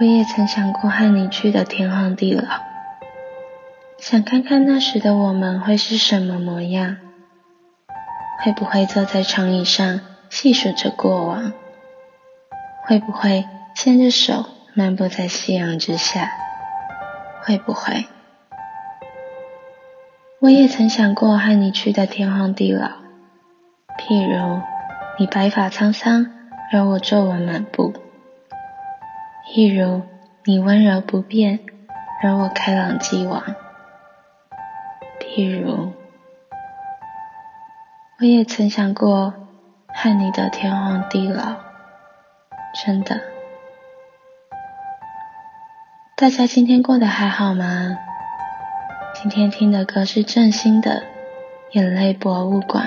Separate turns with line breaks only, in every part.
我也曾想过和你去的天荒地老，想看看那时的我们会是什么模样，会不会坐在长椅上细数着过往，会不会牵着手漫步在夕阳之下，会不会？我也曾想过和你去的天荒地老，譬如你白发苍苍，而我皱纹满布。譬如你温柔不变，而我开朗既往；譬如我也曾想过和你的天荒地老，真的。大家今天过得还好吗？今天听的歌是郑兴的《眼泪博物馆》，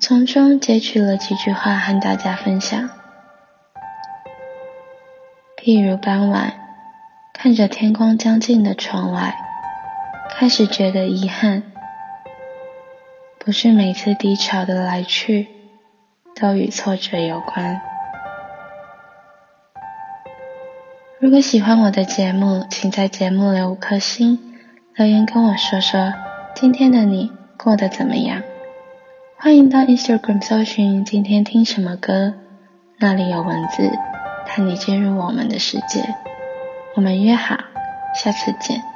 从中截取了几句话和大家分享。譬如傍晚，看着天光将尽的窗外，开始觉得遗憾。不是每次低潮的来去，都与挫折有关。如果喜欢我的节目，请在节目留五颗星，留言跟我说说今天的你过得怎么样。欢迎到 Instagram 搜寻今天听什么歌，那里有文字。带你进入我们的世界，我们约好，下次见。